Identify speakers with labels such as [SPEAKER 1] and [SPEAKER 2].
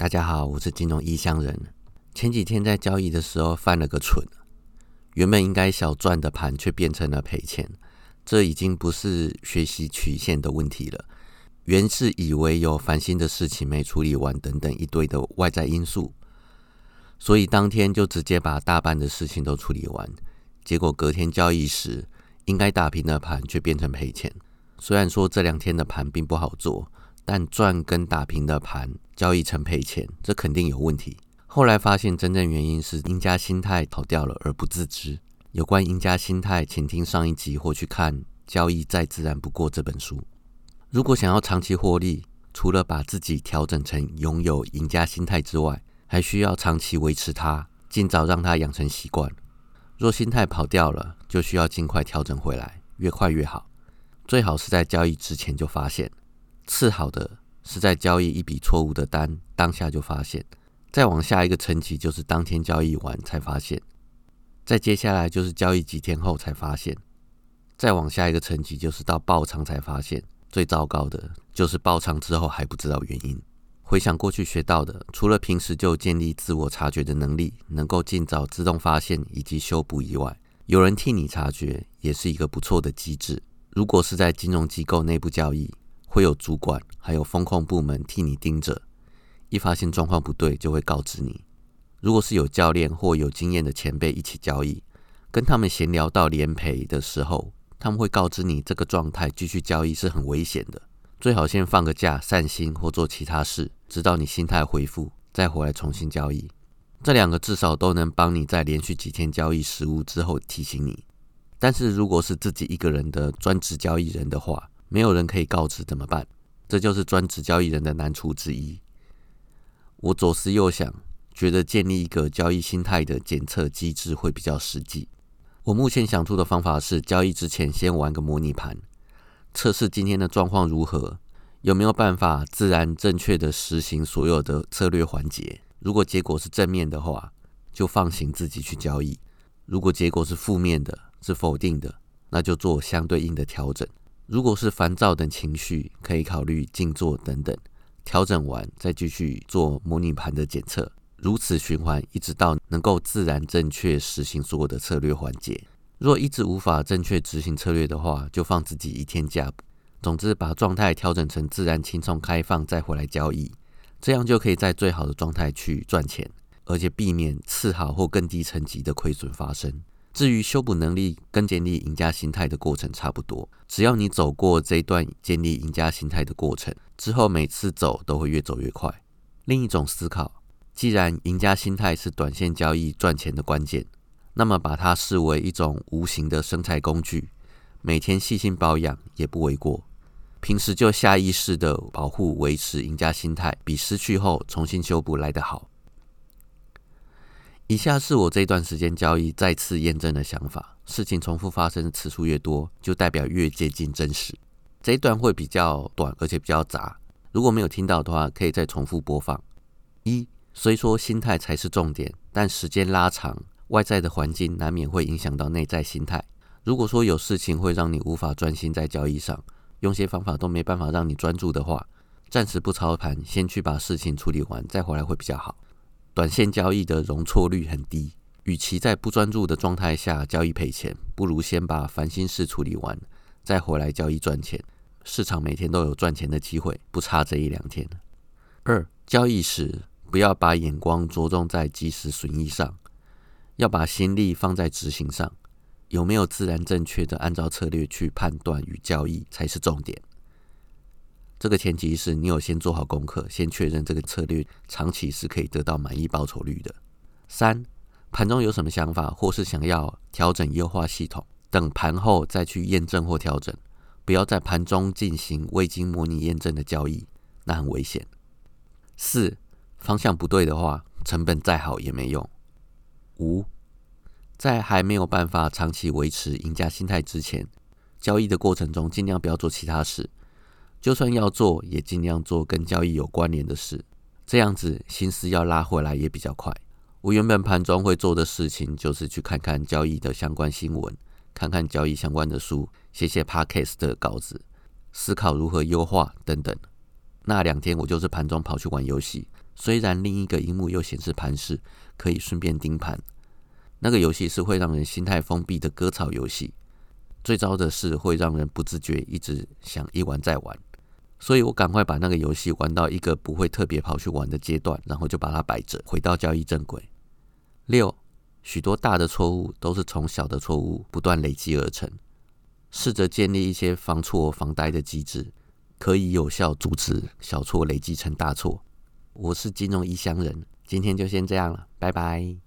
[SPEAKER 1] 大家好，我是金融异乡人。前几天在交易的时候犯了个蠢，原本应该小赚的盘却变成了赔钱。这已经不是学习曲线的问题了，原是以为有烦心的事情没处理完等等一堆的外在因素，所以当天就直接把大半的事情都处理完。结果隔天交易时，应该打平的盘却变成赔钱。虽然说这两天的盘并不好做。但赚跟打平的盘交易成赔钱，这肯定有问题。后来发现真正原因是赢家心态跑掉了而不自知。有关赢家心态，请听上一集或去看《交易再自然不过》这本书。如果想要长期获利，除了把自己调整成拥有赢家心态之外，还需要长期维持它，尽早让它养成习惯。若心态跑掉了，就需要尽快调整回来，越快越好。最好是在交易之前就发现。次好的是在交易一笔错误的单当下就发现，再往下一个层级就是当天交易完才发现，再接下来就是交易几天后才发现，再往下一个层级就是到爆仓才发现，最糟糕的就是爆仓之后还不知道原因。回想过去学到的，除了平时就建立自我察觉的能力，能够尽早自动发现以及修补以外，有人替你察觉也是一个不错的机制。如果是在金融机构内部交易，会有主管，还有风控部门替你盯着，一发现状况不对，就会告知你。如果是有教练或有经验的前辈一起交易，跟他们闲聊到连赔的时候，他们会告知你这个状态继续交易是很危险的，最好先放个假散心或做其他事，直到你心态恢复，再回来重新交易。这两个至少都能帮你在连续几天交易失误之后提醒你。但是如果是自己一个人的专职交易人的话，没有人可以告知怎么办？这就是专职交易人的难处之一。我左思右想，觉得建立一个交易心态的检测机制会比较实际。我目前想出的方法是，交易之前先玩个模拟盘，测试今天的状况如何，有没有办法自然正确的实行所有的策略环节。如果结果是正面的话，就放行自己去交易；如果结果是负面的，是否定的，那就做相对应的调整。如果是烦躁等情绪，可以考虑静坐等等，调整完再继续做模拟盘的检测，如此循环，一直到能够自然正确实行所有的策略环节。若一直无法正确执行策略的话，就放自己一天假。总之，把状态调整成自然、轻松、开放，再回来交易，这样就可以在最好的状态去赚钱，而且避免次好或更低层级的亏损发生。至于修补能力跟建立赢家心态的过程差不多，只要你走过这一段建立赢家心态的过程之后，每次走都会越走越快。另一种思考，既然赢家心态是短线交易赚钱的关键，那么把它视为一种无形的生财工具，每天细心保养也不为过。平时就下意识的保护维持赢家心态，比失去后重新修补来得好。以下是我这段时间交易再次验证的想法：事情重复发生的次数越多，就代表越接近真实。这一段会比较短，而且比较杂。如果没有听到的话，可以再重复播放。一，虽说心态才是重点，但时间拉长，外在的环境难免会影响到内在心态。如果说有事情会让你无法专心在交易上，用些方法都没办法让你专注的话，暂时不操盘，先去把事情处理完，再回来会比较好。短线交易的容错率很低，与其在不专注的状态下交易赔钱，不如先把烦心事处理完，再回来交易赚钱。市场每天都有赚钱的机会，不差这一两天。二，交易时不要把眼光着重在及时损益上，要把心力放在执行上。有没有自然正确的按照策略去判断与交易才是重点。这个前提是你有先做好功课，先确认这个策略长期是可以得到满意报酬率的。三，盘中有什么想法，或是想要调整优化系统，等盘后再去验证或调整，不要在盘中进行未经模拟验证的交易，那很危险。四，方向不对的话，成本再好也没用。五，在还没有办法长期维持赢家心态之前，交易的过程中尽量不要做其他事。就算要做，也尽量做跟交易有关联的事，这样子心思要拉回来也比较快。我原本盘中会做的事情，就是去看看交易的相关新闻，看看交易相关的书，写写 podcast 的稿子，思考如何优化等等。那两天我就是盘中跑去玩游戏，虽然另一个荧幕又显示盘势，可以顺便盯盘。那个游戏是会让人心态封闭的割草游戏，最糟的是会让人不自觉一直想一玩再玩。所以我赶快把那个游戏玩到一个不会特别跑去玩的阶段，然后就把它摆着，回到交易正轨。六，许多大的错误都是从小的错误不断累积而成。试着建立一些防错防呆的机制，可以有效阻止小错累积成大错。我是金融异乡人，今天就先这样了，拜拜。